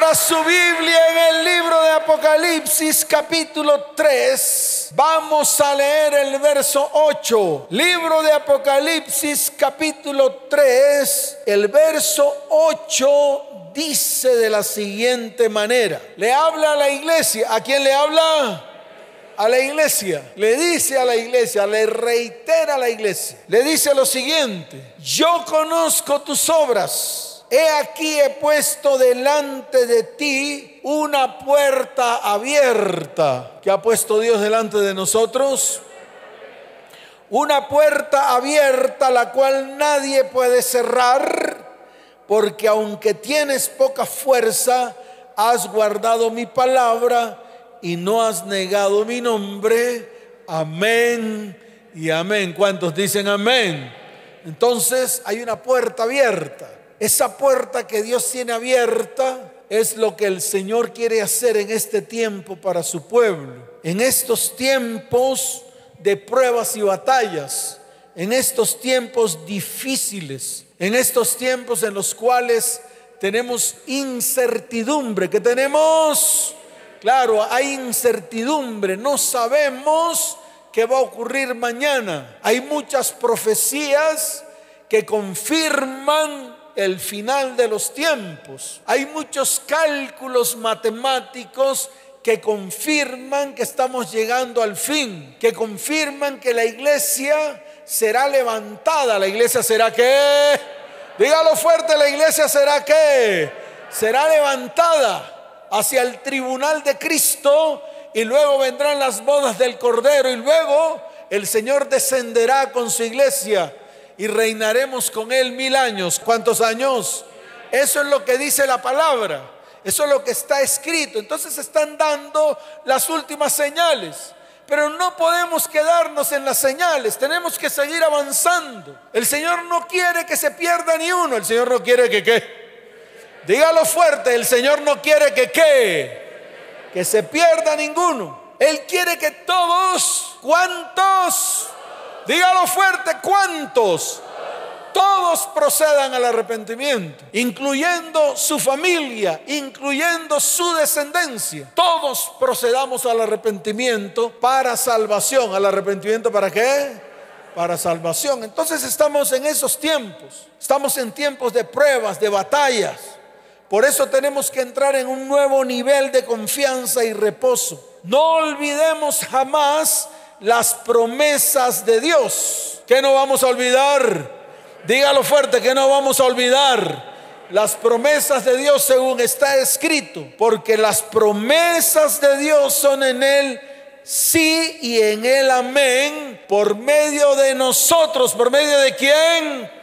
Abra su Biblia en el libro de Apocalipsis capítulo 3. Vamos a leer el verso 8. Libro de Apocalipsis capítulo 3. El verso 8 dice de la siguiente manera. Le habla a la iglesia. ¿A quién le habla? a la iglesia, le dice a la iglesia, le reitera a la iglesia, le dice lo siguiente, yo conozco tus obras, he aquí he puesto delante de ti una puerta abierta, que ha puesto Dios delante de nosotros, una puerta abierta la cual nadie puede cerrar, porque aunque tienes poca fuerza, has guardado mi palabra y no has negado mi nombre. Amén y amén. ¿Cuántos dicen amén? Entonces hay una puerta abierta. Esa puerta que Dios tiene abierta es lo que el Señor quiere hacer en este tiempo para su pueblo. En estos tiempos de pruebas y batallas, en estos tiempos difíciles, en estos tiempos en los cuales tenemos incertidumbre, que tenemos Claro, hay incertidumbre, no sabemos qué va a ocurrir mañana. Hay muchas profecías que confirman el final de los tiempos. Hay muchos cálculos matemáticos que confirman que estamos llegando al fin, que confirman que la iglesia será levantada. La iglesia será que, dígalo fuerte, la iglesia será que, será levantada hacia el tribunal de Cristo y luego vendrán las bodas del Cordero y luego el Señor descenderá con su iglesia y reinaremos con él mil años. ¿Cuántos años? Eso es lo que dice la palabra. Eso es lo que está escrito. Entonces están dando las últimas señales. Pero no podemos quedarnos en las señales, tenemos que seguir avanzando. El Señor no quiere que se pierda ni uno, el Señor no quiere que qué Dígalo fuerte, el Señor no quiere que qué, que se pierda ninguno. Él quiere que todos, ¿cuántos? Dígalo fuerte, ¿cuántos? Todos procedan al arrepentimiento, incluyendo su familia, incluyendo su descendencia. Todos procedamos al arrepentimiento para salvación. ¿Al arrepentimiento para qué? Para salvación. Entonces estamos en esos tiempos. Estamos en tiempos de pruebas, de batallas. Por eso tenemos que entrar en un nuevo nivel de confianza y reposo. No olvidemos jamás las promesas de Dios. ¿Qué no vamos a olvidar? Dígalo fuerte, que no vamos a olvidar las promesas de Dios según está escrito, porque las promesas de Dios son en Él sí y en Él amén, por medio de nosotros, por medio de quién?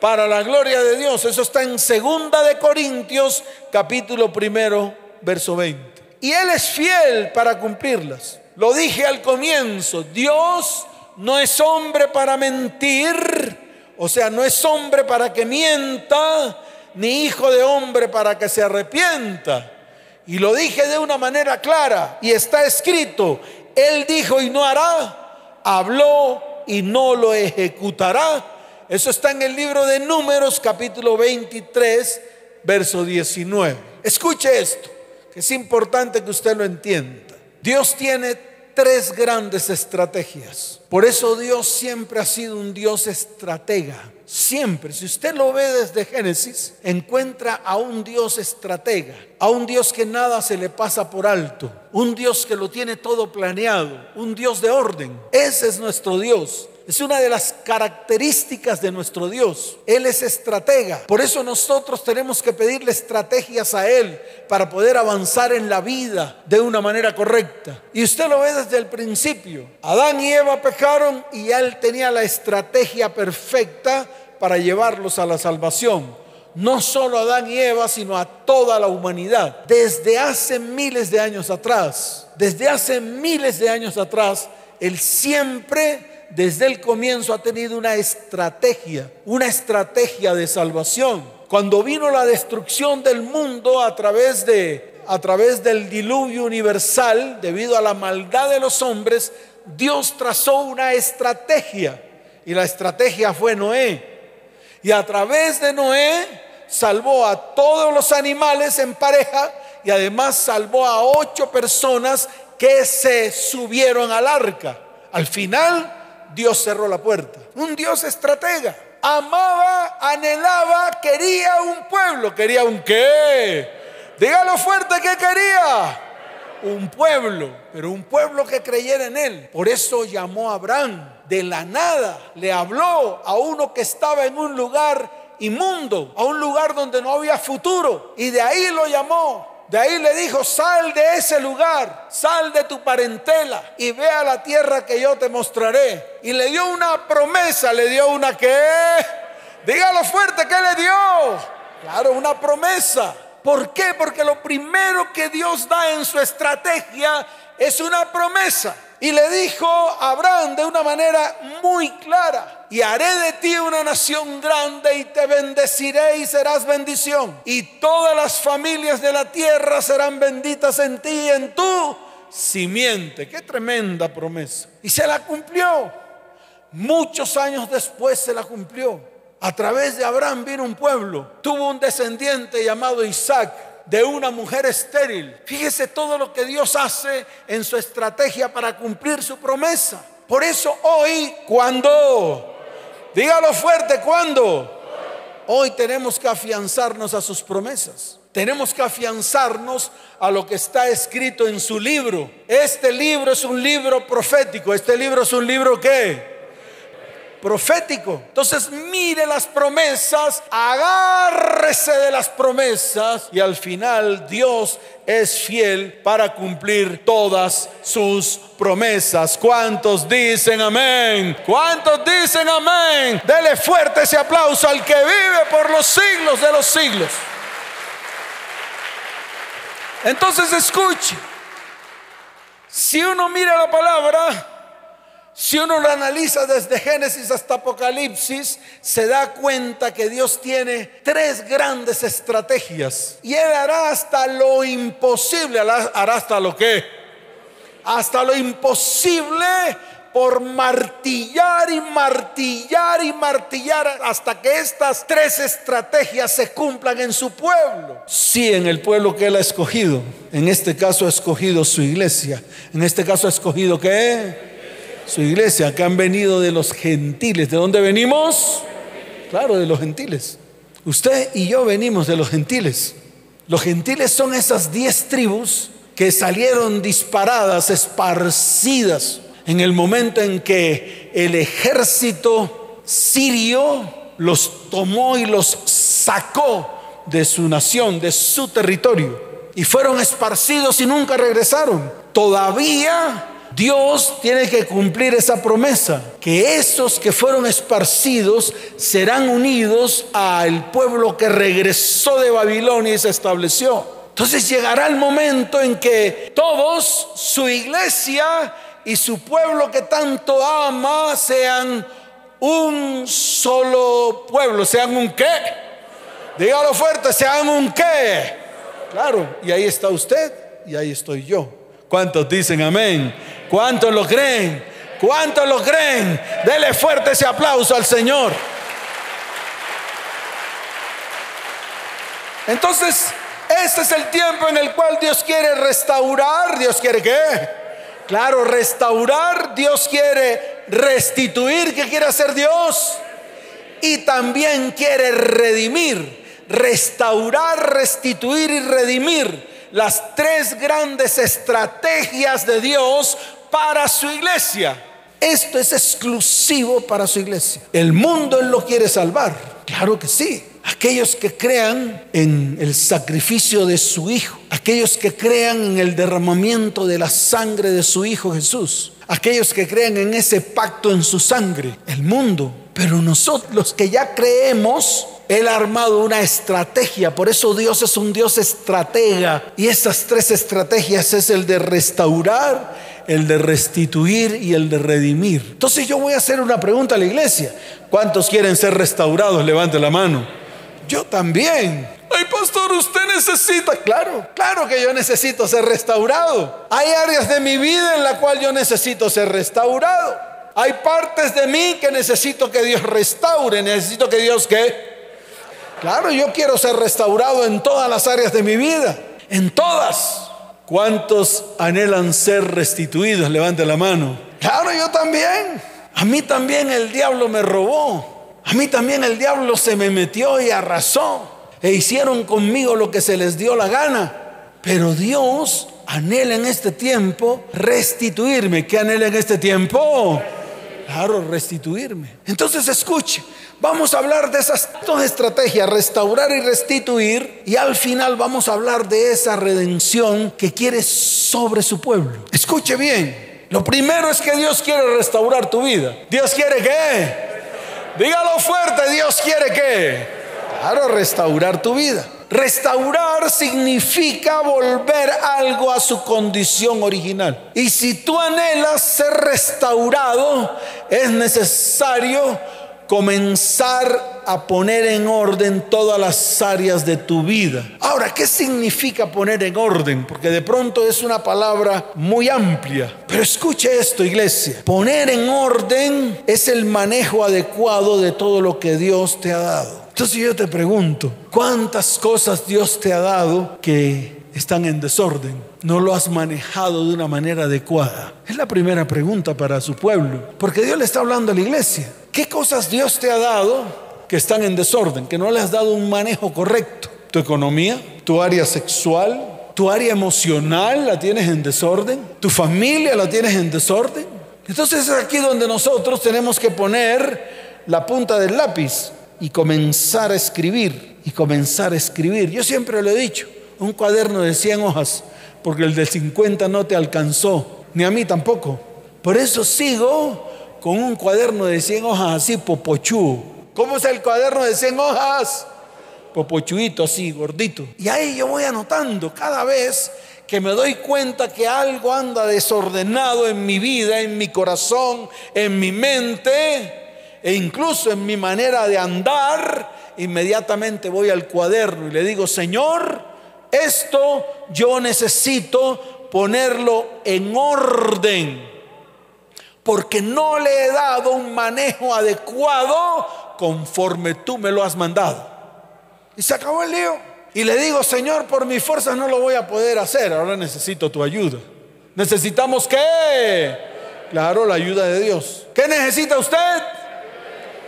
para la gloria de Dios. Eso está en segunda de Corintios, capítulo primero, verso 20. Y Él es fiel para cumplirlas. Lo dije al comienzo, Dios no es hombre para mentir, o sea, no es hombre para que mienta, ni hijo de hombre para que se arrepienta. Y lo dije de una manera clara, y está escrito, Él dijo y no hará, habló y no lo ejecutará eso está en el libro de Números capítulo 23, verso 19. Escuche esto, que es importante que usted lo entienda. Dios tiene tres grandes estrategias. Por eso Dios siempre ha sido un Dios estratega. Siempre, si usted lo ve desde Génesis, encuentra a un Dios estratega, a un Dios que nada se le pasa por alto, un Dios que lo tiene todo planeado, un Dios de orden. Ese es nuestro Dios. Es una de las características de nuestro Dios. Él es estratega. Por eso nosotros tenemos que pedirle estrategias a Él para poder avanzar en la vida de una manera correcta. Y usted lo ve desde el principio. Adán y Eva pecaron y Él tenía la estrategia perfecta para llevarlos a la salvación. No solo a Adán y Eva, sino a toda la humanidad. Desde hace miles de años atrás, desde hace miles de años atrás, Él siempre desde el comienzo ha tenido una estrategia, una estrategia de salvación. Cuando vino la destrucción del mundo a través de a través del diluvio universal, debido a la maldad de los hombres, Dios trazó una estrategia y la estrategia fue Noé. Y a través de Noé salvó a todos los animales en pareja y además salvó a ocho personas que se subieron al arca. Al final, Dios cerró la puerta. Un Dios estratega. Amaba, anhelaba, quería un pueblo. ¿Quería un qué? Dígalo fuerte que quería. Un pueblo, pero un pueblo que creyera en él. Por eso llamó a Abraham de la nada. Le habló a uno que estaba en un lugar inmundo, a un lugar donde no había futuro. Y de ahí lo llamó. De ahí le dijo, sal de ese lugar, sal de tu parentela y ve a la tierra que yo te mostraré. Y le dio una promesa, le dio una que, dígalo fuerte, ¿qué le dio? Claro, una promesa. ¿Por qué? Porque lo primero que Dios da en su estrategia es una promesa. Y le dijo a Abraham de una manera muy clara, y haré de ti una nación grande y te bendeciré y serás bendición. Y todas las familias de la tierra serán benditas en ti y en tu simiente. Qué tremenda promesa. Y se la cumplió. Muchos años después se la cumplió. A través de Abraham vino un pueblo. Tuvo un descendiente llamado Isaac de una mujer estéril. Fíjese todo lo que Dios hace en su estrategia para cumplir su promesa. Por eso hoy, cuando, dígalo fuerte, cuando, hoy tenemos que afianzarnos a sus promesas. Tenemos que afianzarnos a lo que está escrito en su libro. Este libro es un libro profético. Este libro es un libro que profético. Entonces mire las promesas, agárrese de las promesas y al final Dios es fiel para cumplir todas sus promesas. ¿Cuántos dicen amén? ¿Cuántos dicen amén? Dele fuerte ese aplauso al que vive por los siglos de los siglos. Entonces escuche, si uno mira la palabra, si uno lo analiza desde Génesis hasta Apocalipsis, se da cuenta que Dios tiene tres grandes estrategias. Y Él hará hasta lo imposible, hará hasta lo que, hasta lo imposible por martillar y martillar y martillar hasta que estas tres estrategias se cumplan en su pueblo. Sí, en el pueblo que Él ha escogido. En este caso ha escogido su iglesia. En este caso ha escogido qué? Su iglesia, que han venido de los gentiles. ¿De dónde venimos? Claro, de los gentiles. Usted y yo venimos de los gentiles. Los gentiles son esas diez tribus que salieron disparadas, esparcidas, en el momento en que el ejército sirio los tomó y los sacó de su nación, de su territorio. Y fueron esparcidos y nunca regresaron. Todavía Dios tiene que cumplir esa promesa, que esos que fueron esparcidos serán unidos al pueblo que regresó de Babilonia y se estableció. Entonces llegará el momento en que todos, su iglesia y su pueblo que tanto ama, sean un solo pueblo, sean un qué. Dígalo fuerte, sean un qué. Claro, y ahí está usted y ahí estoy yo. ¿Cuántos dicen amén? ¿Cuántos lo creen? ¿Cuántos lo creen? Dele fuerte ese aplauso al Señor. Entonces, este es el tiempo en el cual Dios quiere restaurar. ¿Dios quiere qué? Claro, restaurar. Dios quiere restituir. ¿Qué quiere hacer Dios? Y también quiere redimir. Restaurar, restituir y redimir las tres grandes estrategias de Dios para su iglesia. Esto es exclusivo para su iglesia. El mundo Él lo quiere salvar. Claro que sí. Aquellos que crean en el sacrificio de su Hijo. Aquellos que crean en el derramamiento de la sangre de su Hijo Jesús. Aquellos que crean en ese pacto en su sangre. El mundo. Pero nosotros los que ya creemos él ha armado una estrategia, por eso Dios es un Dios estratega. Y esas tres estrategias es el de restaurar, el de restituir y el de redimir. Entonces yo voy a hacer una pregunta a la iglesia. ¿Cuántos quieren ser restaurados? Levante la mano. Yo también. Ay, pastor, usted necesita. Claro, claro que yo necesito ser restaurado. Hay áreas de mi vida en la cual yo necesito ser restaurado. Hay partes de mí que necesito que Dios restaure. Necesito que Dios que Claro, yo quiero ser restaurado en todas las áreas de mi vida, en todas. ¿Cuántos anhelan ser restituidos? Levante la mano. Claro, yo también. A mí también el diablo me robó. A mí también el diablo se me metió y arrasó. E hicieron conmigo lo que se les dio la gana. Pero Dios anhela en este tiempo restituirme. ¿Qué anhela en este tiempo? Claro, restituirme. Entonces escuche, vamos a hablar de esas dos estrategias, restaurar y restituir, y al final vamos a hablar de esa redención que quiere sobre su pueblo. Escuche bien, lo primero es que Dios quiere restaurar tu vida. Dios quiere que, dígalo fuerte, Dios quiere que, claro, restaurar tu vida. Restaurar significa volver algo a su condición original. Y si tú anhelas ser restaurado, es necesario comenzar a poner en orden todas las áreas de tu vida. Ahora, ¿qué significa poner en orden? Porque de pronto es una palabra muy amplia. Pero escuche esto, iglesia. Poner en orden es el manejo adecuado de todo lo que Dios te ha dado. Entonces yo te pregunto, ¿cuántas cosas Dios te ha dado que están en desorden? No lo has manejado de una manera adecuada. Es la primera pregunta para su pueblo, porque Dios le está hablando a la iglesia. ¿Qué cosas Dios te ha dado que están en desorden, que no le has dado un manejo correcto? ¿Tu economía? ¿Tu área sexual? ¿Tu área emocional la tienes en desorden? ¿Tu familia la tienes en desorden? Entonces es aquí donde nosotros tenemos que poner la punta del lápiz y comenzar a escribir y comenzar a escribir. Yo siempre lo he dicho, un cuaderno de 100 hojas, porque el de 50 no te alcanzó, ni a mí tampoco. Por eso sigo con un cuaderno de 100 hojas así, popochú. ¿Cómo es el cuaderno de 100 hojas? Popochuito así, gordito. Y ahí yo voy anotando cada vez que me doy cuenta que algo anda desordenado en mi vida, en mi corazón, en mi mente e incluso en mi manera de andar, inmediatamente voy al cuaderno y le digo, Señor, esto yo necesito ponerlo en orden, porque no le he dado un manejo adecuado conforme tú me lo has mandado. Y se acabó el lío. Y le digo, Señor, por mis fuerzas no lo voy a poder hacer, ahora necesito tu ayuda. ¿Necesitamos qué? Claro, la ayuda de Dios. ¿Qué necesita usted?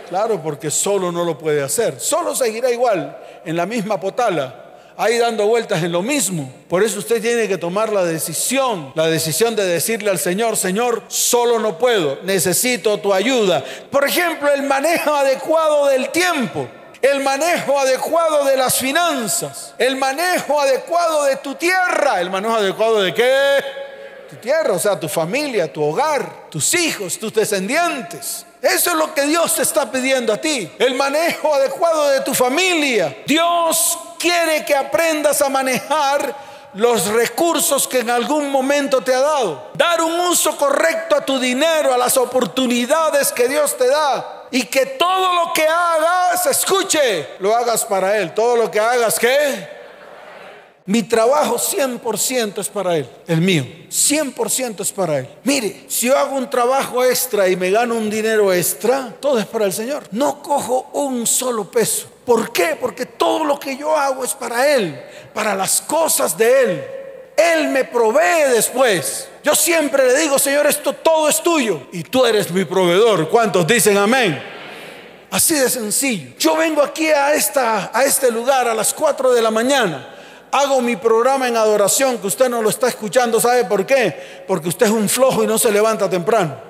Claro, porque solo no lo puede hacer. Solo seguirá igual, en la misma potala, ahí dando vueltas en lo mismo. Por eso usted tiene que tomar la decisión, la decisión de decirle al Señor, Señor, solo no puedo, necesito tu ayuda. Por ejemplo, el manejo adecuado del tiempo. El manejo adecuado de las finanzas, el manejo adecuado de tu tierra, el manejo adecuado de qué? Tu tierra, o sea, tu familia, tu hogar, tus hijos, tus descendientes. Eso es lo que Dios te está pidiendo a ti. El manejo adecuado de tu familia. Dios quiere que aprendas a manejar los recursos que en algún momento te ha dado. Dar un uso correcto a tu dinero, a las oportunidades que Dios te da. Y que todo lo que hagas, escuche, lo hagas para Él. Todo lo que hagas, ¿qué? Mi trabajo 100% es para Él, el mío, 100% es para Él. Mire, si yo hago un trabajo extra y me gano un dinero extra, todo es para el Señor. No cojo un solo peso. ¿Por qué? Porque todo lo que yo hago es para Él, para las cosas de Él. Él me provee después. Yo siempre le digo, Señor, esto todo es tuyo y tú eres mi proveedor. ¿Cuántos dicen amén? Así de sencillo. Yo vengo aquí a, esta, a este lugar a las 4 de la mañana hago mi programa en adoración, que usted no lo está escuchando, ¿sabe por qué? Porque usted es un flojo y no se levanta temprano.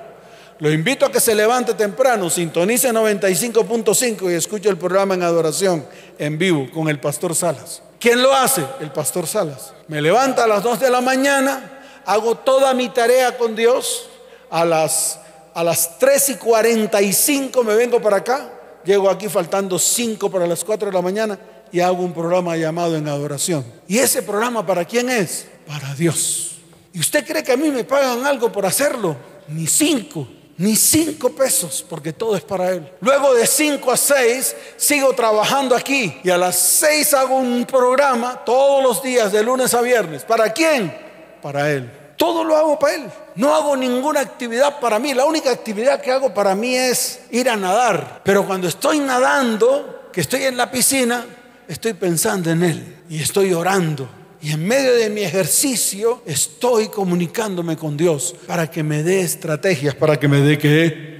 Lo invito a que se levante temprano, sintonice 95.5 y escuche el programa en adoración en vivo con el pastor Salas. ¿Quién lo hace? El pastor Salas. Me levanta a las 2 de la mañana, hago toda mi tarea con Dios, a las, a las 3 y 45 me vengo para acá, llego aquí faltando 5 para las 4 de la mañana y hago un programa llamado En Adoración. ¿Y ese programa para quién es? Para Dios. ¿Y usted cree que a mí me pagan algo por hacerlo? Ni cinco, ni cinco pesos, porque todo es para Él. Luego de cinco a seis sigo trabajando aquí y a las seis hago un programa todos los días, de lunes a viernes. ¿Para quién? Para Él. Todo lo hago para Él. No hago ninguna actividad para mí. La única actividad que hago para mí es ir a nadar. Pero cuando estoy nadando, que estoy en la piscina, estoy pensando en Él y estoy orando. Y en medio de mi ejercicio estoy comunicándome con Dios para que me dé estrategias, para que me dé qué.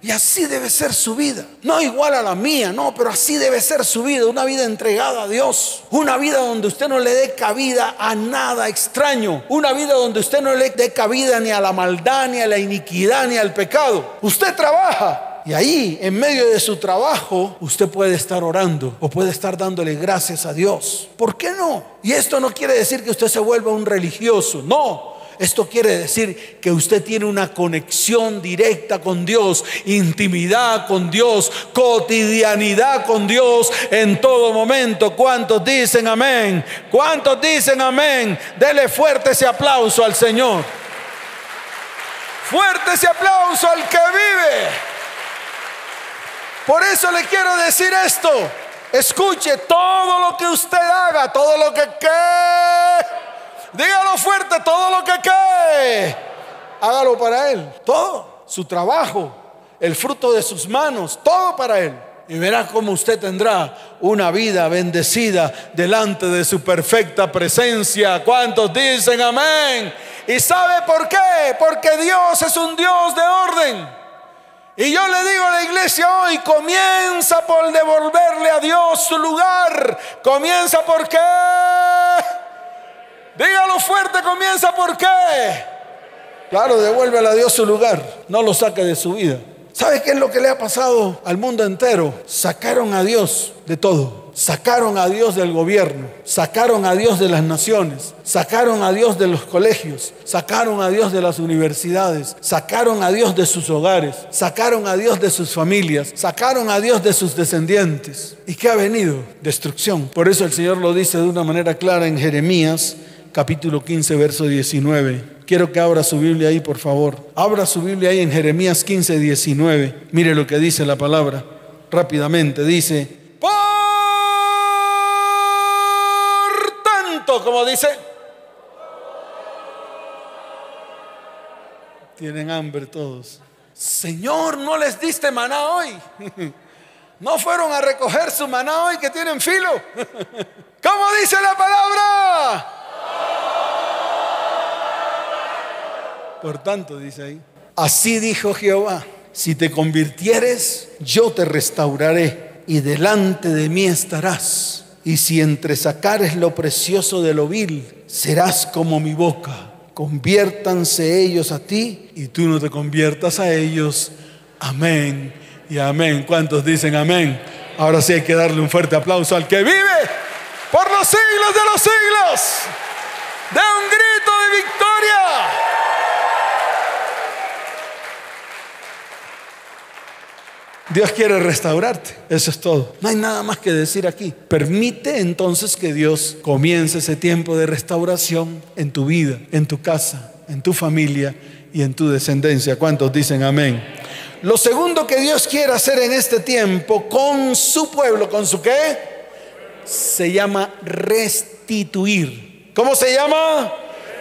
Y así debe ser su vida. No igual a la mía, no, pero así debe ser su vida. Una vida entregada a Dios. Una vida donde usted no le dé cabida a nada extraño. Una vida donde usted no le dé cabida ni a la maldad, ni a la iniquidad, ni al pecado. Usted trabaja. Y ahí, en medio de su trabajo, usted puede estar orando o puede estar dándole gracias a Dios. ¿Por qué no? Y esto no quiere decir que usted se vuelva un religioso. No, esto quiere decir que usted tiene una conexión directa con Dios, intimidad con Dios, cotidianidad con Dios en todo momento. ¿Cuántos dicen amén? ¿Cuántos dicen amén? Dele fuerte ese aplauso al Señor. Fuerte ese aplauso al que vive. Por eso le quiero decir esto. Escuche todo lo que usted haga, todo lo que quede Dígalo fuerte, todo lo que cae, hágalo para Él. Todo, su trabajo, el fruto de sus manos, todo para Él. Y verá cómo usted tendrá una vida bendecida delante de su perfecta presencia. ¿Cuántos dicen amén? ¿Y sabe por qué? Porque Dios es un Dios de orden. Y yo le digo a la iglesia hoy, comienza por devolverle a Dios su lugar. Comienza por qué? Dígalo fuerte, comienza por qué. Claro, devuélvele a Dios su lugar, no lo saque de su vida. ¿Sabe qué es lo que le ha pasado al mundo entero? Sacaron a Dios de todo. Sacaron a Dios del gobierno, sacaron a Dios de las naciones, sacaron a Dios de los colegios, sacaron a Dios de las universidades, sacaron a Dios de sus hogares, sacaron a Dios de sus familias, sacaron a Dios de sus descendientes. ¿Y qué ha venido? Destrucción. Por eso el Señor lo dice de una manera clara en Jeremías capítulo 15, verso 19. Quiero que abra su Biblia ahí, por favor. Abra su Biblia ahí en Jeremías 15, 19. Mire lo que dice la palabra. Rápidamente dice, por como dice, tienen hambre todos. Señor, no les diste maná hoy. No fueron a recoger su maná hoy que tienen filo. ¿Cómo dice la palabra? Por tanto, dice ahí, así dijo Jehová, si te convirtieres, yo te restauraré y delante de mí estarás. Y si entresacares lo precioso de lo vil, serás como mi boca. Conviértanse ellos a ti y tú no te conviertas a ellos. Amén y amén. ¿Cuántos dicen amén? Ahora sí hay que darle un fuerte aplauso al que vive por los siglos de los siglos. De un grito de victoria. Dios quiere restaurarte. Eso es todo. No hay nada más que decir aquí. Permite entonces que Dios comience ese tiempo de restauración en tu vida, en tu casa, en tu familia y en tu descendencia. ¿Cuántos dicen amén? Lo segundo que Dios quiere hacer en este tiempo con su pueblo, ¿con su qué? Se llama restituir. ¿Cómo se llama?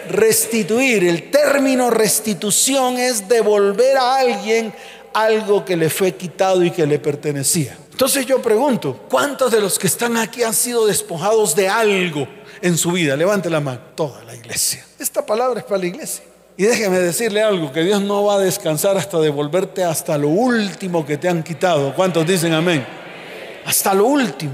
Restituir. El término restitución es devolver a alguien algo que le fue quitado y que le pertenecía. Entonces yo pregunto, ¿cuántos de los que están aquí han sido despojados de algo en su vida? Levante la mano, toda la iglesia. Esta palabra es para la iglesia. Y déjeme decirle algo, que Dios no va a descansar hasta devolverte hasta lo último que te han quitado. ¿Cuántos dicen amén? Hasta lo último.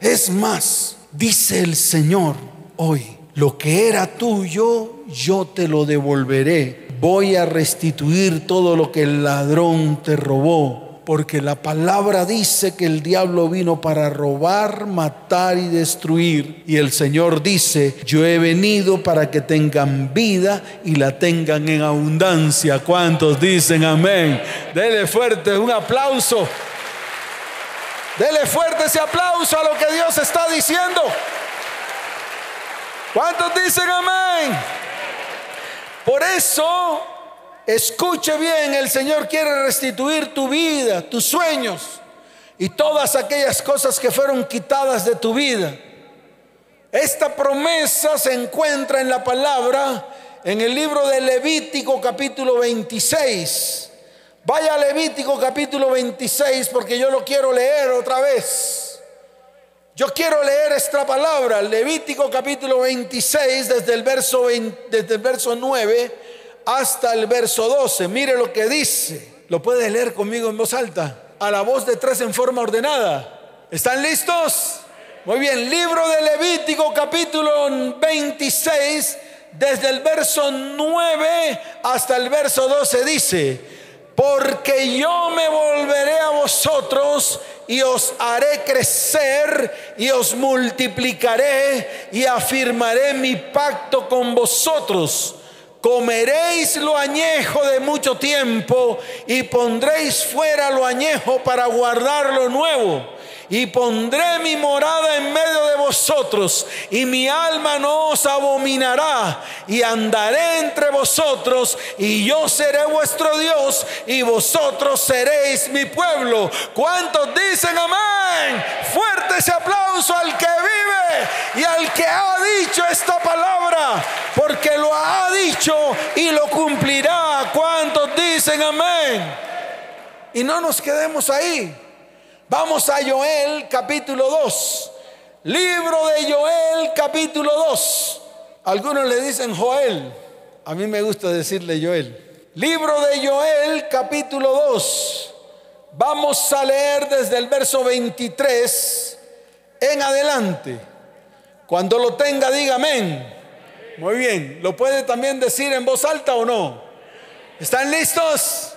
Es más, dice el Señor hoy, lo que era tuyo, yo te lo devolveré voy a restituir todo lo que el ladrón te robó, porque la palabra dice que el diablo vino para robar, matar y destruir. Y el Señor dice, yo he venido para que tengan vida y la tengan en abundancia. ¿Cuántos dicen amén? Dele fuerte un aplauso. Dele fuerte ese aplauso a lo que Dios está diciendo. ¿Cuántos dicen amén? Por eso, escuche bien, el Señor quiere restituir tu vida, tus sueños y todas aquellas cosas que fueron quitadas de tu vida. Esta promesa se encuentra en la palabra en el libro de Levítico capítulo 26. Vaya a Levítico capítulo 26 porque yo lo quiero leer otra vez. Yo quiero leer esta palabra, Levítico capítulo 26, desde el verso, desde el verso 9 hasta el verso 12. Mire lo que dice. Lo puede leer conmigo en voz alta, a la voz de tres en forma ordenada. ¿Están listos? Muy bien, libro de Levítico capítulo 26, desde el verso 9 hasta el verso 12 dice, porque yo me volveré a vosotros y os haré crecer y os multiplicaré y afirmaré mi pacto con vosotros. Comeréis lo añejo de mucho tiempo y pondréis fuera lo añejo para guardar lo nuevo y pondré mi morada en medio de vosotros, y mi alma no os abominará, y andaré entre vosotros, y yo seré vuestro Dios, y vosotros seréis mi pueblo. ¿Cuántos dicen amén? Fuerte ese aplauso al que vive y al que ha dicho esta palabra, porque lo ha dicho y lo cumplirá. ¿Cuántos dicen amén? Y no nos quedemos ahí. Vamos a Joel capítulo 2. Libro de Joel capítulo 2. Algunos le dicen Joel. A mí me gusta decirle Joel. Libro de Joel capítulo 2. Vamos a leer desde el verso 23 en adelante. Cuando lo tenga, diga amén. Muy bien. ¿Lo puede también decir en voz alta o no? ¿Están listos?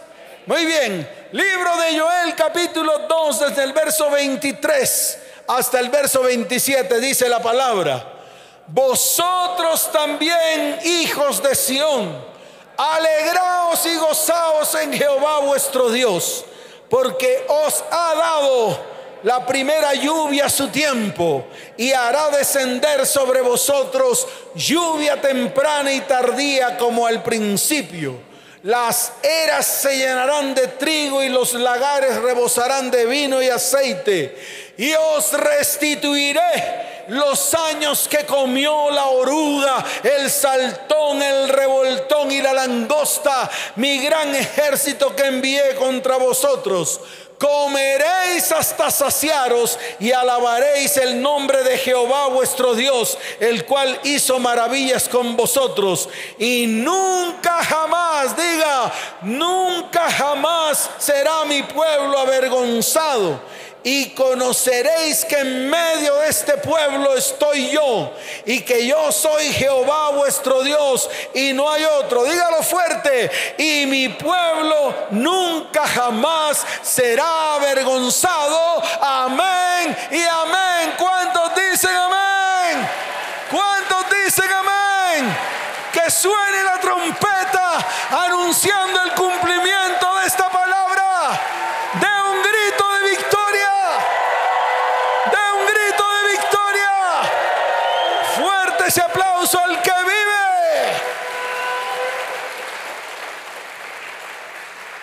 Muy bien, libro de Joel capítulo 2 desde el verso 23 hasta el verso 27 dice la palabra, vosotros también hijos de Sión, alegraos y gozaos en Jehová vuestro Dios, porque os ha dado la primera lluvia a su tiempo y hará descender sobre vosotros lluvia temprana y tardía como al principio las eras se llenarán de trigo y los lagares rebosarán de vino y aceite. Y os restituiré los años que comió la oruga, el saltón, el revoltón y la langosta, mi gran ejército que envié contra vosotros comeréis hasta saciaros y alabaréis el nombre de Jehová vuestro Dios, el cual hizo maravillas con vosotros. Y nunca jamás, diga, nunca jamás será mi pueblo avergonzado y conoceréis que en medio de este pueblo estoy yo y que yo soy Jehová vuestro Dios y no hay otro. Dígalo fuerte. Y mi pueblo nunca jamás será avergonzado. Amén y amén. ¿Cuántos dicen amén? ¿Cuántos dicen amén? Que suene la trompeta anunciando el cumplimiento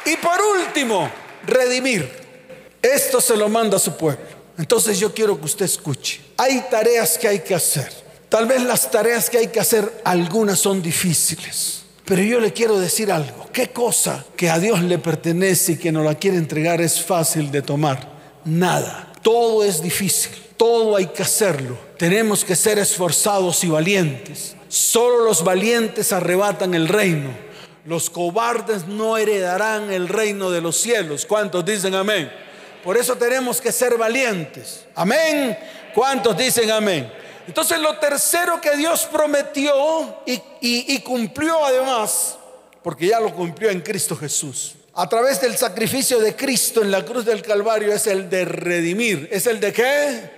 Y por último, redimir. Esto se lo manda a su pueblo. Entonces yo quiero que usted escuche. Hay tareas que hay que hacer. Tal vez las tareas que hay que hacer, algunas son difíciles. Pero yo le quiero decir algo. ¿Qué cosa que a Dios le pertenece y que nos la quiere entregar es fácil de tomar? Nada. Todo es difícil. Todo hay que hacerlo. Tenemos que ser esforzados y valientes. Solo los valientes arrebatan el reino. Los cobardes no heredarán el reino de los cielos. ¿Cuántos dicen amén? Por eso tenemos que ser valientes. Amén. ¿Cuántos dicen amén? Entonces lo tercero que Dios prometió y, cumplió además, porque ya lo cumplió en Cristo Jesús, a través del sacrificio de Cristo en la cruz del Calvario es el de redimir. ¿Es el de qué?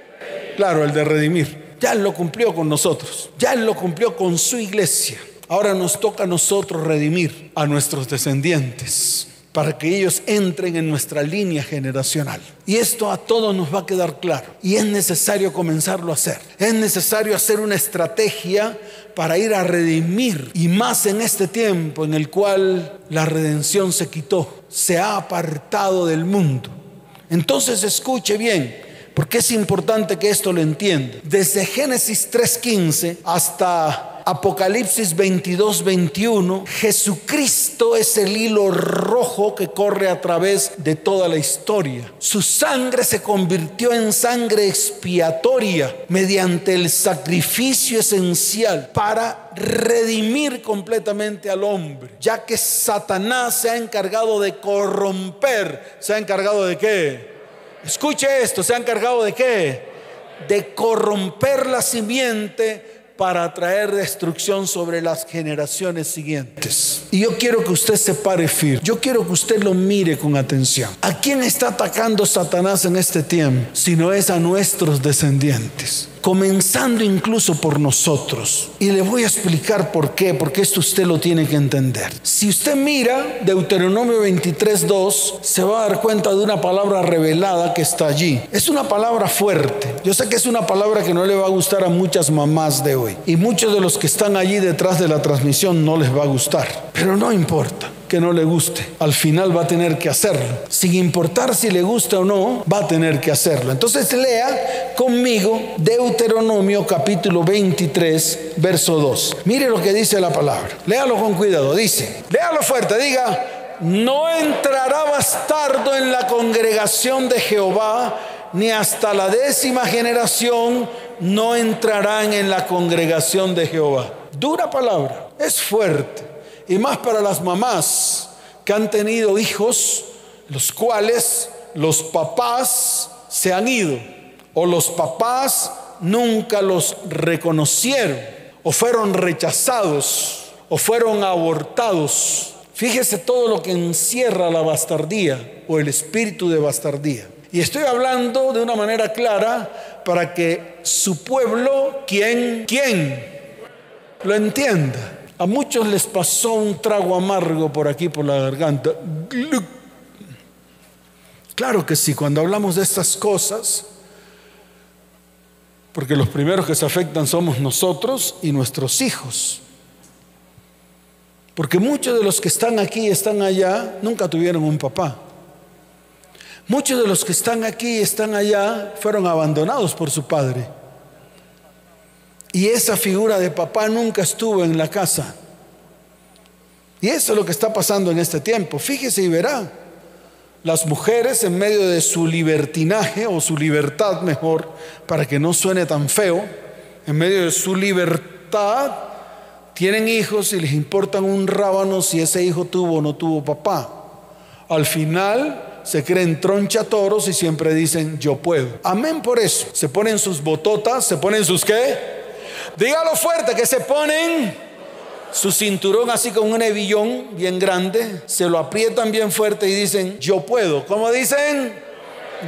Claro, el de redimir. Ya lo cumplió con nosotros. Ya lo cumplió con su iglesia. Ahora nos toca a nosotros redimir a nuestros descendientes para que ellos entren en nuestra línea generacional. Y esto a todos nos va a quedar claro. Y es necesario comenzarlo a hacer. Es necesario hacer una estrategia para ir a redimir. Y más en este tiempo en el cual la redención se quitó, se ha apartado del mundo. Entonces escuche bien, porque es importante que esto lo entienda. Desde Génesis 3.15 hasta Apocalipsis 22, 21, Jesucristo es el hilo rojo que corre a través de toda la historia. Su sangre se convirtió en sangre expiatoria mediante el sacrificio esencial para redimir completamente al hombre, ya que Satanás se ha encargado de corromper. ¿Se ha encargado de qué? Escuche esto, ¿se ha encargado de qué? De corromper la simiente para traer destrucción sobre las generaciones siguientes. Y yo quiero que usted se pare firme. Yo quiero que usted lo mire con atención. ¿A quién está atacando Satanás en este tiempo? Si no es a nuestros descendientes comenzando incluso por nosotros. Y le voy a explicar por qué, porque esto usted lo tiene que entender. Si usted mira Deuteronomio 23.2, se va a dar cuenta de una palabra revelada que está allí. Es una palabra fuerte. Yo sé que es una palabra que no le va a gustar a muchas mamás de hoy. Y muchos de los que están allí detrás de la transmisión no les va a gustar. Pero no importa que no le guste. Al final va a tener que hacerlo. Sin importar si le gusta o no, va a tener que hacerlo. Entonces lea conmigo Deuteronomio capítulo 23, verso 2. Mire lo que dice la palabra. Léalo con cuidado. Dice, léalo fuerte, diga, no entrará bastardo en la congregación de Jehová, ni hasta la décima generación no entrarán en la congregación de Jehová. Dura palabra, es fuerte y más para las mamás que han tenido hijos, los cuales los papás se han ido o los papás nunca los reconocieron o fueron rechazados o fueron abortados. Fíjese todo lo que encierra la bastardía o el espíritu de bastardía. Y estoy hablando de una manera clara para que su pueblo, ¿quién? ¿Quién? Lo entienda. A muchos les pasó un trago amargo por aquí, por la garganta. Claro que sí, cuando hablamos de estas cosas, porque los primeros que se afectan somos nosotros y nuestros hijos. Porque muchos de los que están aquí y están allá nunca tuvieron un papá. Muchos de los que están aquí y están allá fueron abandonados por su padre. Y esa figura de papá nunca estuvo en la casa. Y eso es lo que está pasando en este tiempo. Fíjese y verá. Las mujeres en medio de su libertinaje o su libertad mejor, para que no suene tan feo, en medio de su libertad, tienen hijos y les importan un rábano si ese hijo tuvo o no tuvo papá. Al final se creen tronchatoros y siempre dicen yo puedo. Amén por eso. Se ponen sus bototas, se ponen sus qué? Dígalo fuerte, que se ponen su cinturón así con un hebillón bien grande, se lo aprietan bien fuerte y dicen, yo puedo. ¿Cómo dicen?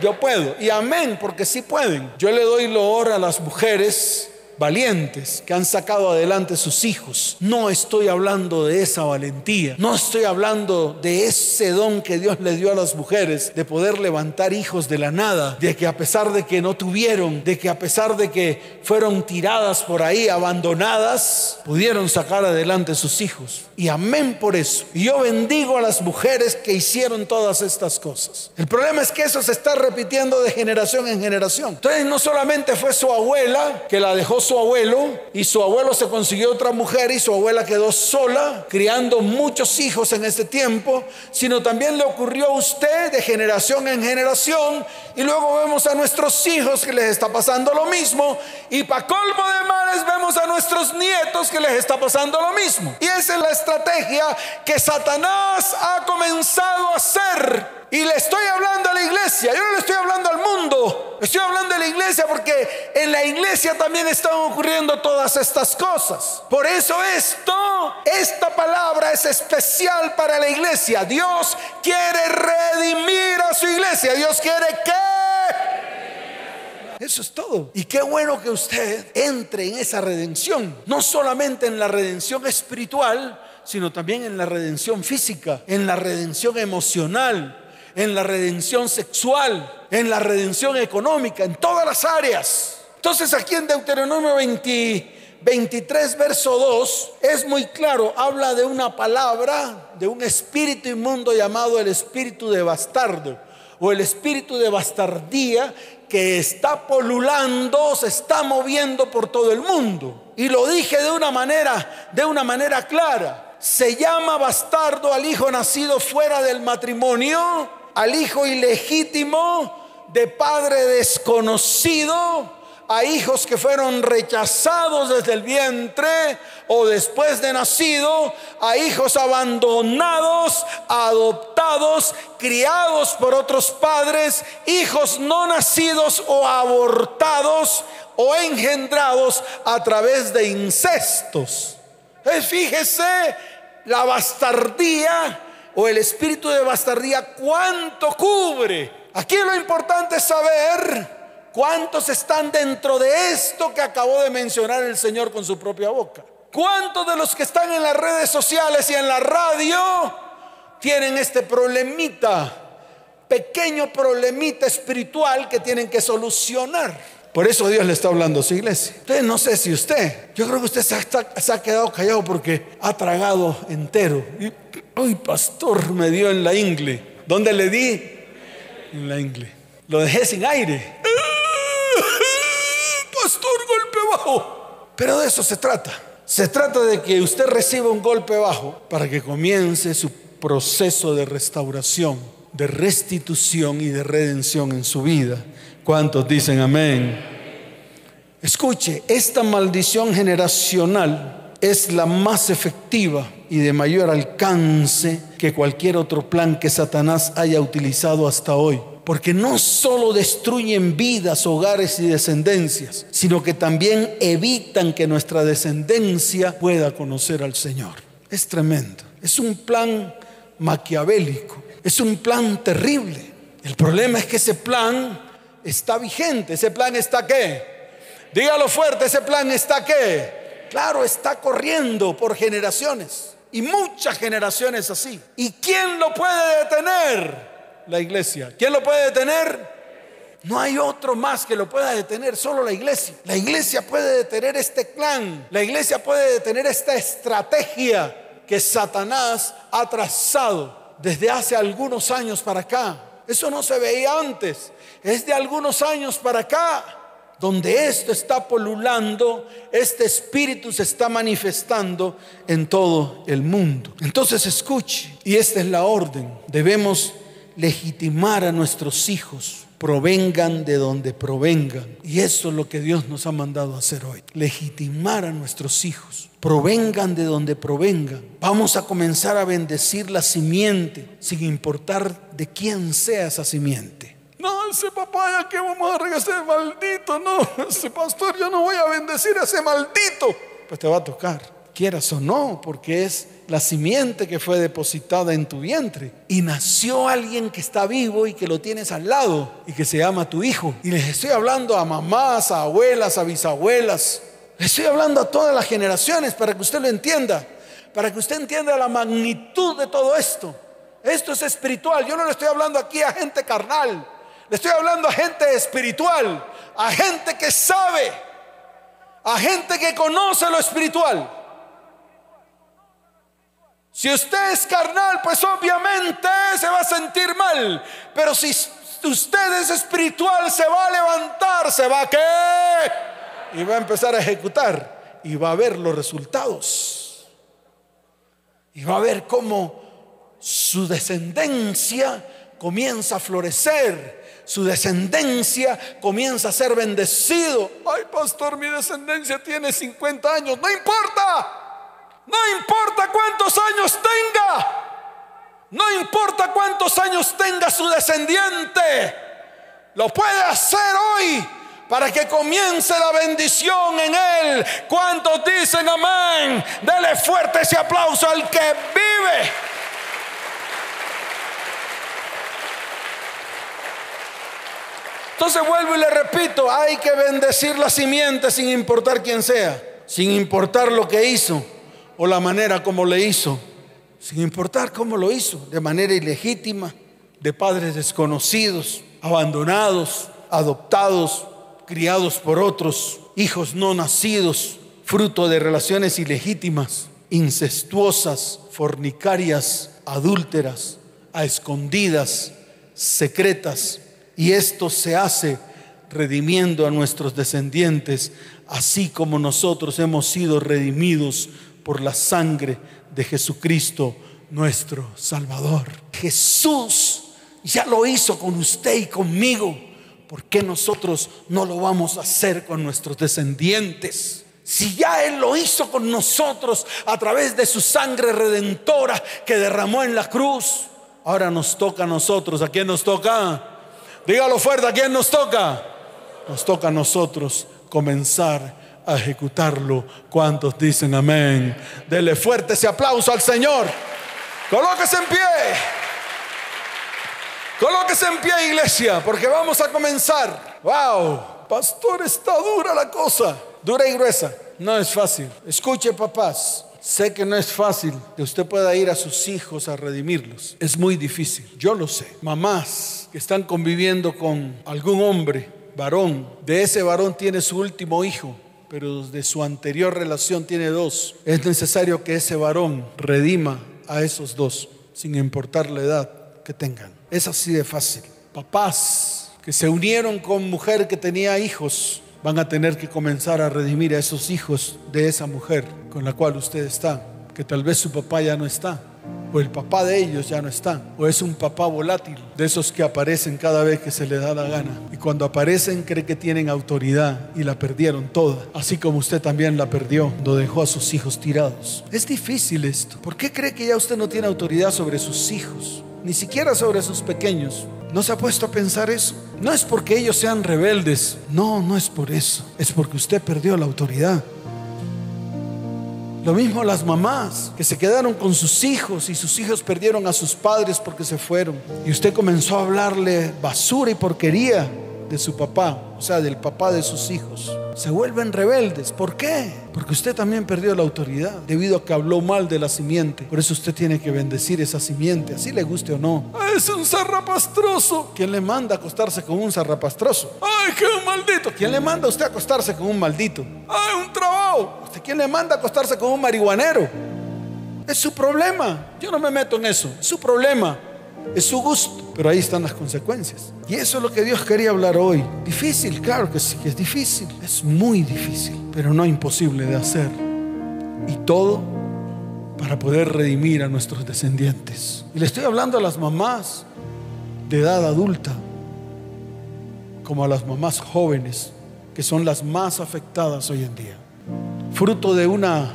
Yo puedo. Y amén, porque sí pueden. Yo le doy loor a las mujeres valientes que han sacado adelante sus hijos. No estoy hablando de esa valentía, no estoy hablando de ese don que Dios le dio a las mujeres de poder levantar hijos de la nada, de que a pesar de que no tuvieron, de que a pesar de que fueron tiradas por ahí, abandonadas, pudieron sacar adelante sus hijos. Y amén por eso. Y yo bendigo a las mujeres que hicieron todas estas cosas. El problema es que eso se está repitiendo de generación en generación. Entonces no solamente fue su abuela que la dejó su abuelo y su abuelo se consiguió otra mujer y su abuela quedó sola, criando muchos hijos en ese tiempo, sino también le ocurrió a usted de generación en generación. Y luego vemos a nuestros hijos que les está pasando lo mismo. Y para colmo de males vemos a nuestros nietos que les está pasando lo mismo. Y esa es la estrategia que Satanás ha comenzado a hacer y le estoy hablando a la iglesia, yo no le estoy hablando al mundo, estoy hablando a la iglesia porque en la iglesia también están ocurriendo todas estas cosas. Por eso esto, esta palabra es especial para la iglesia. Dios quiere redimir a su iglesia, Dios quiere que... Eso es todo. Y qué bueno que usted entre en esa redención, no solamente en la redención espiritual, sino también en la redención física, en la redención emocional, en la redención sexual, en la redención económica, en todas las áreas. Entonces aquí en Deuteronomio 23, verso 2, es muy claro, habla de una palabra, de un espíritu inmundo llamado el espíritu de bastardo o el espíritu de bastardía que está polulando, se está moviendo por todo el mundo. Y lo dije de una manera, de una manera clara. Se llama bastardo al hijo nacido fuera del matrimonio, al hijo ilegítimo de padre desconocido, a hijos que fueron rechazados desde el vientre o después de nacido, a hijos abandonados, adoptados, criados por otros padres, hijos no nacidos o abortados o engendrados a través de incestos. fíjese la bastardía o el espíritu de bastardía, cuánto cubre. Aquí lo importante es saber ¿Cuántos están dentro de esto que acabó de mencionar el Señor con su propia boca? ¿Cuántos de los que están en las redes sociales y en la radio tienen este problemita, pequeño problemita espiritual que tienen que solucionar? Por eso Dios le está hablando a su iglesia. Entonces no sé si usted, yo creo que usted se ha, quedado callado porque ha tragado entero. Y, uy, pastor, me dio en la ingle. ¿Dónde le di? En la ingle. Lo dejé sin aire pastor, golpe bajo. Pero de eso se trata. Se trata de que usted reciba un golpe bajo para que comience su proceso de restauración, de restitución y de redención en su vida. ¿Cuántos dicen amén? Escuche, esta maldición generacional es la más efectiva y de mayor alcance que cualquier otro plan que Satanás haya utilizado hasta hoy porque no solo destruyen vidas, hogares y descendencias, sino que también evitan que nuestra descendencia pueda conocer al Señor. Es tremendo, es un plan maquiavélico, es un plan terrible. El problema es que ese plan está vigente, ese plan está qué? Dígalo fuerte, ese plan está qué? Claro, está corriendo por generaciones y muchas generaciones así. ¿Y quién lo puede detener? la iglesia. ¿Quién lo puede detener? No hay otro más que lo pueda detener, solo la iglesia. La iglesia puede detener este plan. La iglesia puede detener esta estrategia que Satanás ha trazado desde hace algunos años para acá. Eso no se veía antes. Es de algunos años para acá donde esto está polulando, este espíritu se está manifestando en todo el mundo. Entonces escuche, y esta es la orden. Debemos legitimar a nuestros hijos, provengan de donde provengan. Y eso es lo que Dios nos ha mandado a hacer hoy, legitimar a nuestros hijos, provengan de donde provengan. Vamos a comenzar a bendecir la simiente, sin importar de quién sea esa simiente. No, ese papá, ya que vamos a regresar, maldito, no, ese pastor, yo no voy a bendecir a ese maldito. Pues te va a tocar, quieras o no, porque es la simiente que fue depositada en tu vientre. Y nació alguien que está vivo y que lo tienes al lado y que se llama tu hijo. Y les estoy hablando a mamás, a abuelas, a bisabuelas. Les estoy hablando a todas las generaciones para que usted lo entienda. Para que usted entienda la magnitud de todo esto. Esto es espiritual. Yo no le estoy hablando aquí a gente carnal. Le estoy hablando a gente espiritual. A gente que sabe. A gente que conoce lo espiritual. Si usted es carnal, pues obviamente se va a sentir mal. Pero si usted es espiritual, se va a levantar, se va a qué? Y va a empezar a ejecutar. Y va a ver los resultados. Y va a ver cómo su descendencia comienza a florecer. Su descendencia comienza a ser bendecido. Ay, pastor, mi descendencia tiene 50 años. No importa. No importa cuántos años tenga. No importa cuántos años tenga su descendiente. Lo puede hacer hoy para que comience la bendición en él. ¿Cuántos dicen amén? Dele fuerte ese aplauso al que vive. Entonces vuelvo y le repito, hay que bendecir la simiente sin importar quién sea, sin importar lo que hizo o la manera como le hizo, sin importar cómo lo hizo, de manera ilegítima, de padres desconocidos, abandonados, adoptados, criados por otros, hijos no nacidos, fruto de relaciones ilegítimas, incestuosas, fornicarias, adúlteras, a escondidas, secretas. Y esto se hace redimiendo a nuestros descendientes así como nosotros hemos sido redimidos por la sangre de Jesucristo, nuestro Salvador. Jesús ya lo hizo con usted y conmigo. ¿Por qué nosotros no lo vamos a hacer con nuestros descendientes? Si ya Él lo hizo con nosotros a través de su sangre redentora que derramó en la cruz, ahora nos toca a nosotros. ¿A quién nos toca? Dígalo fuerte, ¿a quién nos toca? Nos toca a nosotros comenzar a ejecutarlo. ¿Cuántos dicen amén? Dele fuerte ese aplauso al Señor. Colóquese en pie. Colóquese en pie, iglesia, porque vamos a comenzar. Wow, pastor, está dura la cosa. Dura y gruesa. No es fácil. Escuche, papás. Sé que no es fácil que usted pueda ir a sus hijos a redimirlos. Es muy difícil. Yo lo sé. Mamás que están conviviendo con algún hombre, varón, de ese varón tiene su último hijo, pero de su anterior relación tiene dos. Es necesario que ese varón redima a esos dos, sin importar la edad que tengan. Es así de fácil. Papás que se unieron con mujer que tenía hijos van a tener que comenzar a redimir a esos hijos de esa mujer con la cual usted está, que tal vez su papá ya no está, o el papá de ellos ya no está, o es un papá volátil, de esos que aparecen cada vez que se le da la gana. Y cuando aparecen cree que tienen autoridad y la perdieron toda, así como usted también la perdió cuando dejó a sus hijos tirados. Es difícil esto. ¿Por qué cree que ya usted no tiene autoridad sobre sus hijos? Ni siquiera sobre sus pequeños. ¿No se ha puesto a pensar eso? No es porque ellos sean rebeldes. No, no es por eso. Es porque usted perdió la autoridad. Lo mismo las mamás que se quedaron con sus hijos y sus hijos perdieron a sus padres porque se fueron. Y usted comenzó a hablarle basura y porquería de su papá, o sea, del papá de sus hijos. Se vuelven rebeldes. ¿Por qué? Porque usted también perdió la autoridad debido a que habló mal de la simiente. Por eso usted tiene que bendecir esa simiente, así le guste o no. Es un zarrapastroso. ¿Quién le manda a acostarse con un zarrapastroso? ¡Ay, qué maldito! ¿Quién le manda a usted a acostarse con un maldito? ¡Ay, un trabajo! ¿Quién le manda a acostarse con un marihuanero? Es su problema. Yo no me meto en eso. Es su problema. Es su gusto. Pero ahí están las consecuencias. Y eso es lo que Dios quería hablar hoy. Difícil, claro que sí, que es difícil. Es muy difícil, pero no imposible de hacer. Y todo para poder redimir a nuestros descendientes. Y le estoy hablando a las mamás de edad adulta, como a las mamás jóvenes, que son las más afectadas hoy en día. Fruto de una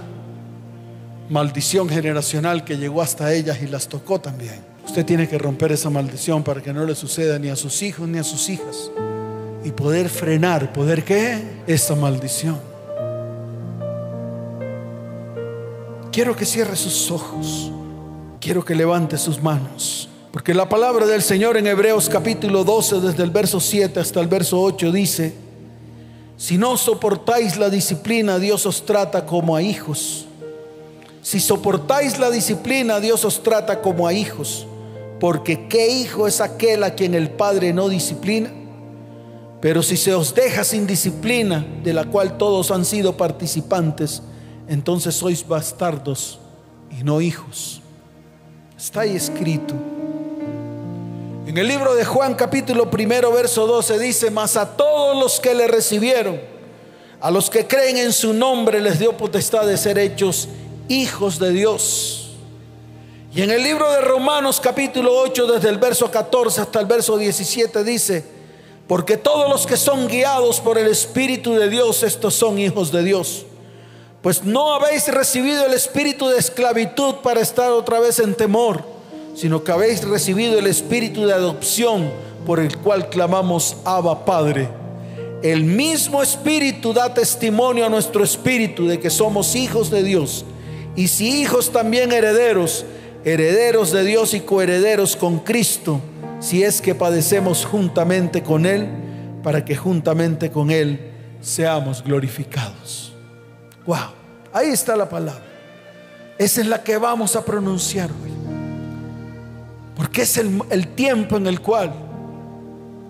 maldición generacional que llegó hasta ellas y las tocó también. Usted tiene que romper esa maldición para que no le suceda ni a sus hijos ni a sus hijas. Y poder frenar, poder qué? Esa maldición. Quiero que cierre sus ojos. Quiero que levante sus manos. Porque la palabra del Señor en Hebreos capítulo 12, desde el verso 7 hasta el verso 8, dice, si no soportáis la disciplina, Dios os trata como a hijos. Si soportáis la disciplina, Dios os trata como a hijos. Porque ¿qué hijo es aquel a quien el Padre no disciplina? Pero si se os deja sin disciplina, de la cual todos han sido participantes, entonces sois bastardos y no hijos. Está ahí escrito. En el libro de Juan capítulo primero verso 12 dice, mas a todos los que le recibieron, a los que creen en su nombre, les dio potestad de ser hechos hijos de Dios y en el libro de Romanos capítulo 8, desde el verso 14 hasta el verso 17 dice, porque todos los que son guiados por el Espíritu de Dios, estos son hijos de Dios. Pues no habéis recibido el espíritu de esclavitud para estar otra vez en temor, sino que habéis recibido el espíritu de adopción por el cual clamamos Abba Padre. El mismo espíritu da testimonio a nuestro espíritu de que somos hijos de Dios. Y si hijos también herederos, herederos de Dios y coherederos con Cristo, si es que padecemos juntamente con Él, para que juntamente con Él seamos glorificados. Wow, ahí está la palabra. Esa es la que vamos a pronunciar hoy. Porque es el, el tiempo en el cual,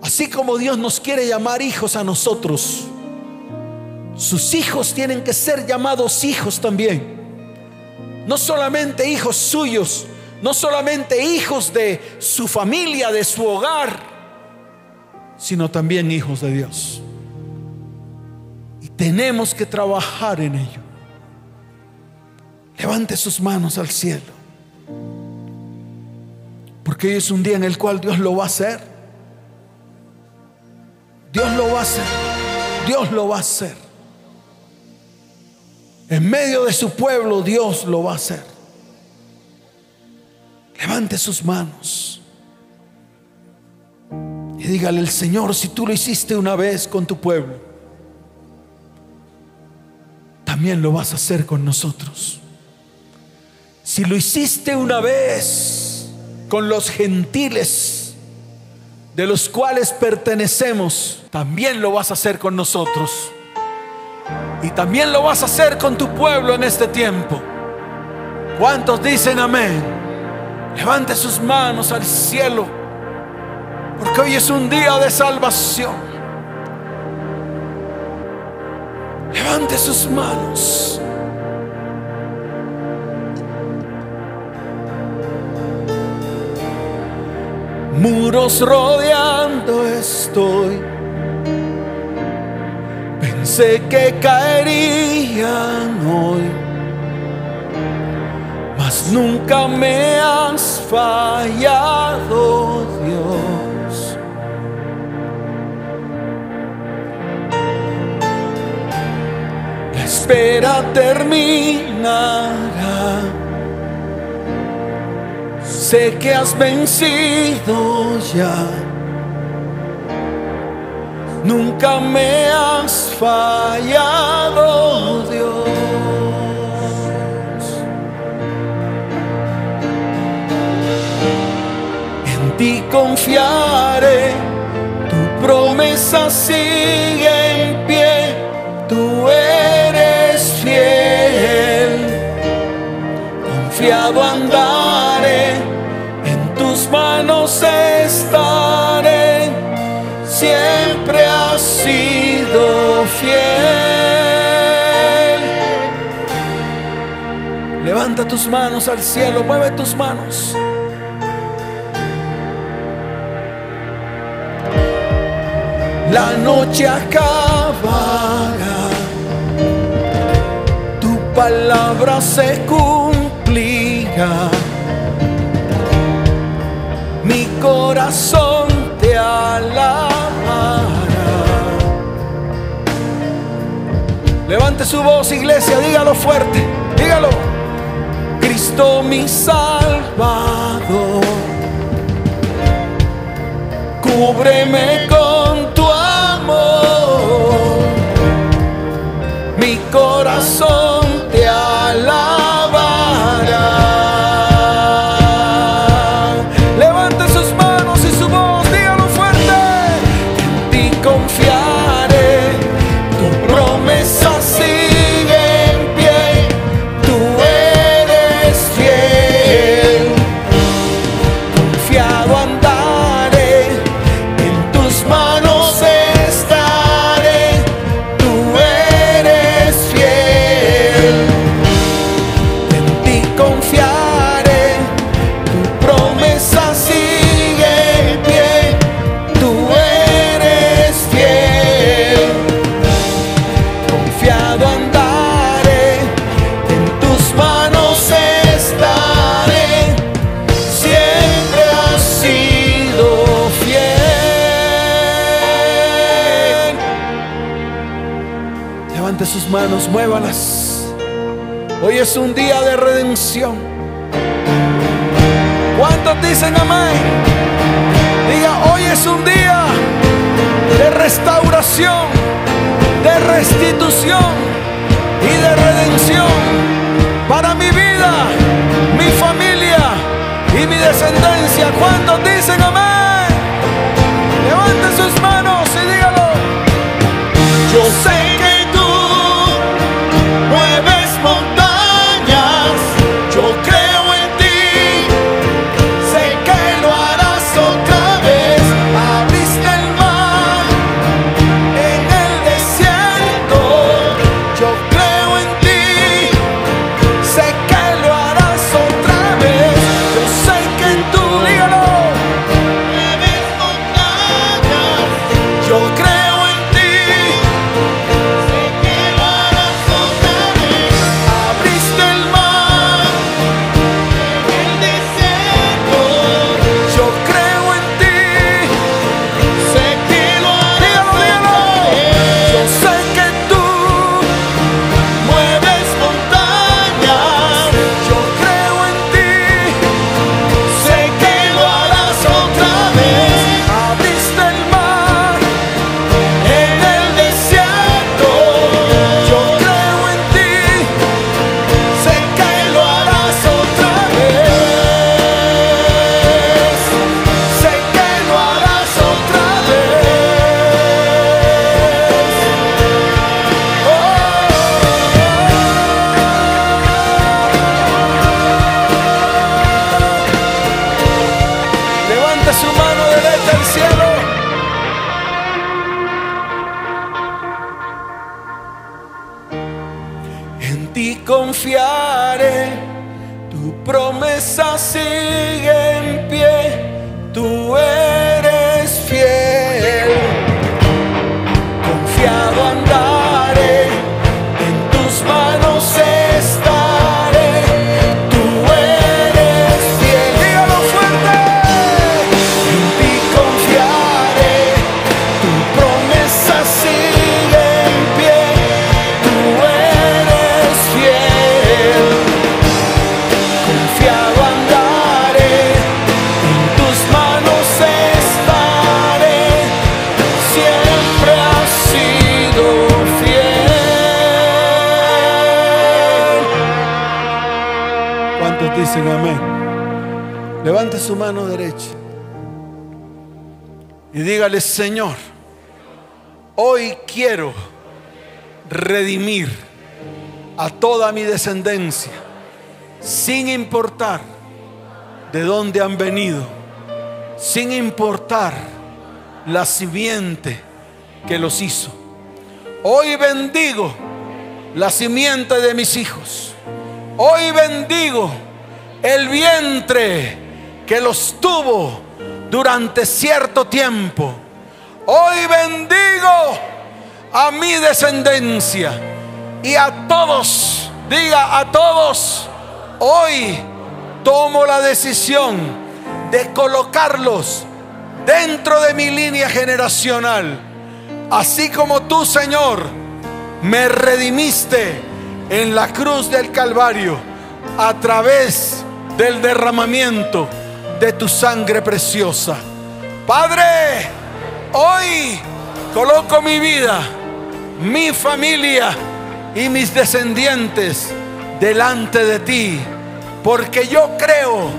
así como Dios nos quiere llamar hijos a nosotros, sus hijos tienen que ser llamados hijos también no solamente hijos suyos, no solamente hijos de su familia, de su hogar, sino también hijos de Dios. Y tenemos que trabajar en ello. Levante sus manos al cielo. Porque hoy es un día en el cual Dios lo va a hacer. Dios lo va a hacer. Dios lo va a hacer. En medio de su pueblo Dios lo va a hacer. Levante sus manos. Y dígale al Señor, si tú lo hiciste una vez con tu pueblo, también lo vas a hacer con nosotros. Si lo hiciste una vez con los gentiles de los cuales pertenecemos, también lo vas a hacer con nosotros. Y también lo vas a hacer con tu pueblo en este tiempo. ¿Cuántos dicen amén? Levante sus manos al cielo, porque hoy es un día de salvación. Levante sus manos. Muros rodeando estoy. Pensé que caerían hoy, mas nunca me has fallado, Dios. La espera terminará. Sé que has vencido ya. Nunca me has fallado, Dios. En ti confiaré, tu promesa sigue Levanta tus manos al cielo, mueve tus manos. La noche acabará, tu palabra se cumplirá. Mi corazón te alabará. Levante su voz, iglesia, dígalo fuerte, dígalo. Cristo mi Salvador, cúbreme con tu amor. Mi corazón es un día de redención. ¿Cuántos dicen amén? Diga, hoy es un día de restauración, de restitución y de redención para mi vida, mi familia y mi descendencia. ¿Cuántos dicen amén? Señor, hoy quiero redimir a toda mi descendencia, sin importar de dónde han venido, sin importar la simiente que los hizo. Hoy bendigo la simiente de mis hijos. Hoy bendigo el vientre que los tuvo durante cierto tiempo. Hoy bendigo a mi descendencia y a todos, diga a todos, hoy tomo la decisión de colocarlos dentro de mi línea generacional. Así como tú, Señor, me redimiste en la cruz del Calvario a través del derramamiento de tu sangre preciosa. Padre, hoy coloco mi vida, mi familia y mis descendientes delante de ti, porque yo creo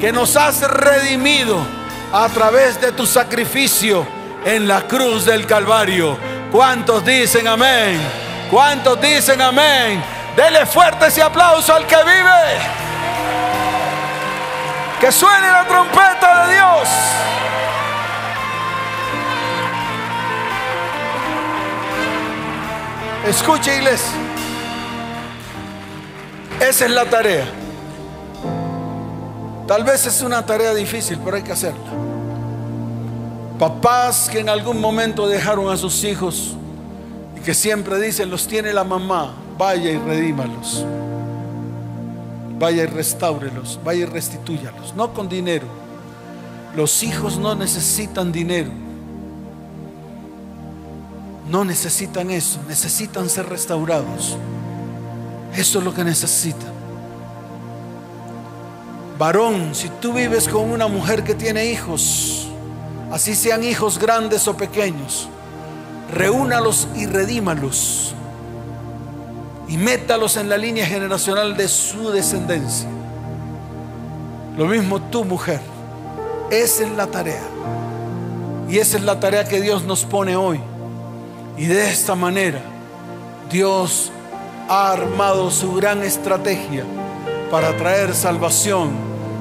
que nos has redimido a través de tu sacrificio en la cruz del Calvario. ¿Cuántos dicen amén? ¿Cuántos dicen amén? Dele fuerte ese aplauso al que vive. Que suene la trompeta de Dios. Escuche iglesia. Esa es la tarea. Tal vez es una tarea difícil, pero hay que hacerla. Papás que en algún momento dejaron a sus hijos y que siempre dicen, los tiene la mamá, vaya y redímalos. Vaya y restáurelos, vaya y restitúyalos. No con dinero. Los hijos no necesitan dinero. No necesitan eso, necesitan ser restaurados. Eso es lo que necesitan. Varón, si tú vives con una mujer que tiene hijos, así sean hijos grandes o pequeños, reúnalos y redímalos y métalos en la línea generacional de su descendencia. Lo mismo tú, mujer. Esa es la tarea. Y esa es la tarea que Dios nos pone hoy. Y de esta manera, Dios ha armado su gran estrategia para traer salvación,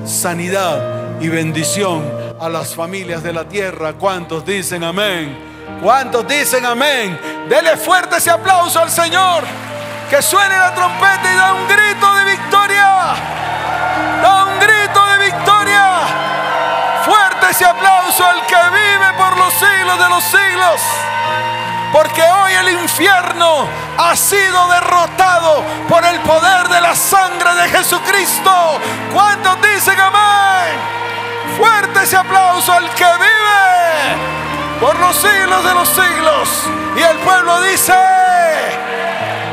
sanidad y bendición a las familias de la tierra. ¿Cuántos dicen amén? ¿Cuántos dicen amén? Dele fuerte ese aplauso al Señor. Que suene la trompeta y da un grito de victoria. Da un grito de victoria. Fuerte ese aplauso al que vive por los siglos de los siglos. Porque hoy el infierno ha sido derrotado por el poder de la sangre de Jesucristo. ¿Cuántos dicen amén? Fuerte ese aplauso al que vive por los siglos de los siglos. Y el pueblo dice,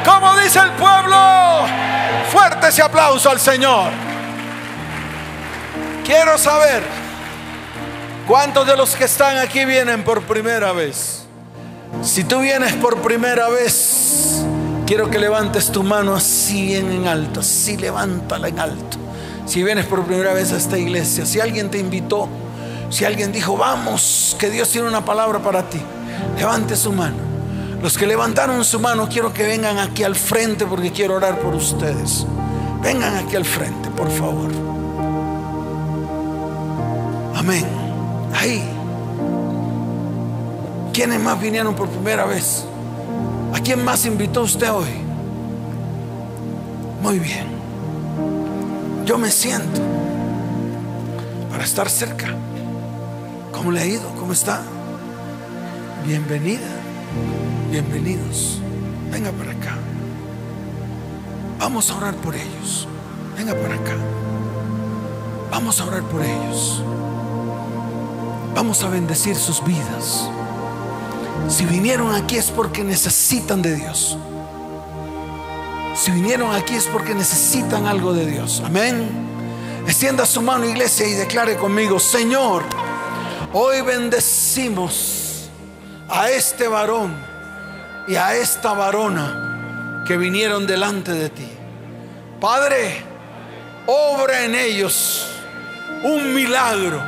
como dice el pueblo, fuerte ese aplauso al Señor. Quiero saber cuántos de los que están aquí vienen por primera vez. Si tú vienes por primera vez, quiero que levantes tu mano así bien en alto, así levántala en alto. Si vienes por primera vez a esta iglesia, si alguien te invitó, si alguien dijo, vamos, que Dios tiene una palabra para ti, levante su mano. Los que levantaron su mano, quiero que vengan aquí al frente porque quiero orar por ustedes. Vengan aquí al frente, por favor. Amén. Ahí. ¿Quiénes más vinieron por primera vez? ¿A quién más invitó usted hoy? Muy bien. Yo me siento para estar cerca. ¿Cómo le ha ido? ¿Cómo está? Bienvenida. Bienvenidos. Venga para acá. Vamos a orar por ellos. Venga para acá. Vamos a orar por ellos. Vamos a bendecir sus vidas. Si vinieron aquí es porque necesitan de Dios. Si vinieron aquí es porque necesitan algo de Dios. Amén. Extienda su mano, iglesia, y declare conmigo, Señor, hoy bendecimos a este varón y a esta varona que vinieron delante de ti. Padre, obra en ellos un milagro.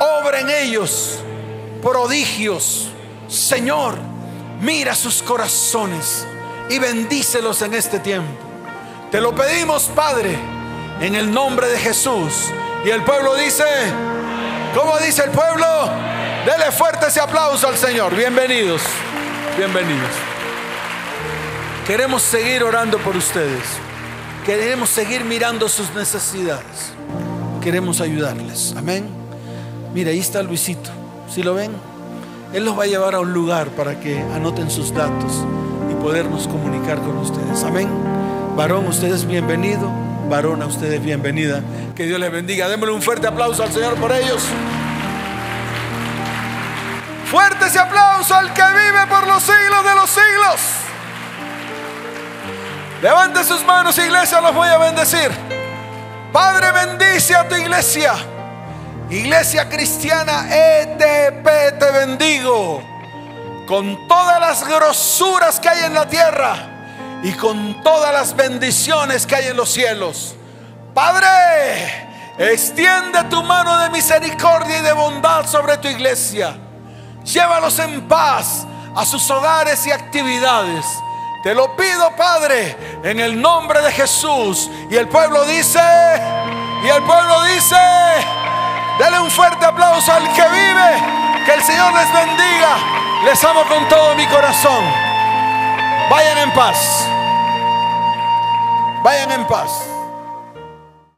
Obra en ellos prodigios. Señor, mira sus corazones y bendícelos en este tiempo. Te lo pedimos, Padre, en el nombre de Jesús. Y el pueblo dice, ¿cómo dice el pueblo? Dele fuerte ese aplauso al Señor. Bienvenidos, bienvenidos. Queremos seguir orando por ustedes. Queremos seguir mirando sus necesidades. Queremos ayudarles. Amén. Mira, ahí está Luisito. Si lo ven, Él los va a llevar a un lugar para que anoten sus datos y podernos comunicar con ustedes. Amén. Varón, usted es bienvenido. Varona, usted es bienvenida. Que Dios les bendiga. Démosle un fuerte aplauso al Señor por ellos. Fuerte ese aplauso al que vive por los siglos de los siglos. Levante sus manos, iglesia, los voy a bendecir. Padre, bendice a tu iglesia. Iglesia cristiana ETP, te bendigo. Con todas las grosuras que hay en la tierra y con todas las bendiciones que hay en los cielos. Padre, extiende tu mano de misericordia y de bondad sobre tu iglesia. Llévalos en paz a sus hogares y actividades. Te lo pido, Padre, en el nombre de Jesús. Y el pueblo dice, y el pueblo dice, dale un fuerte aplauso al que vive. Que el Señor les bendiga. Les amo con todo mi corazón. Vayan en paz. Vayan en paz.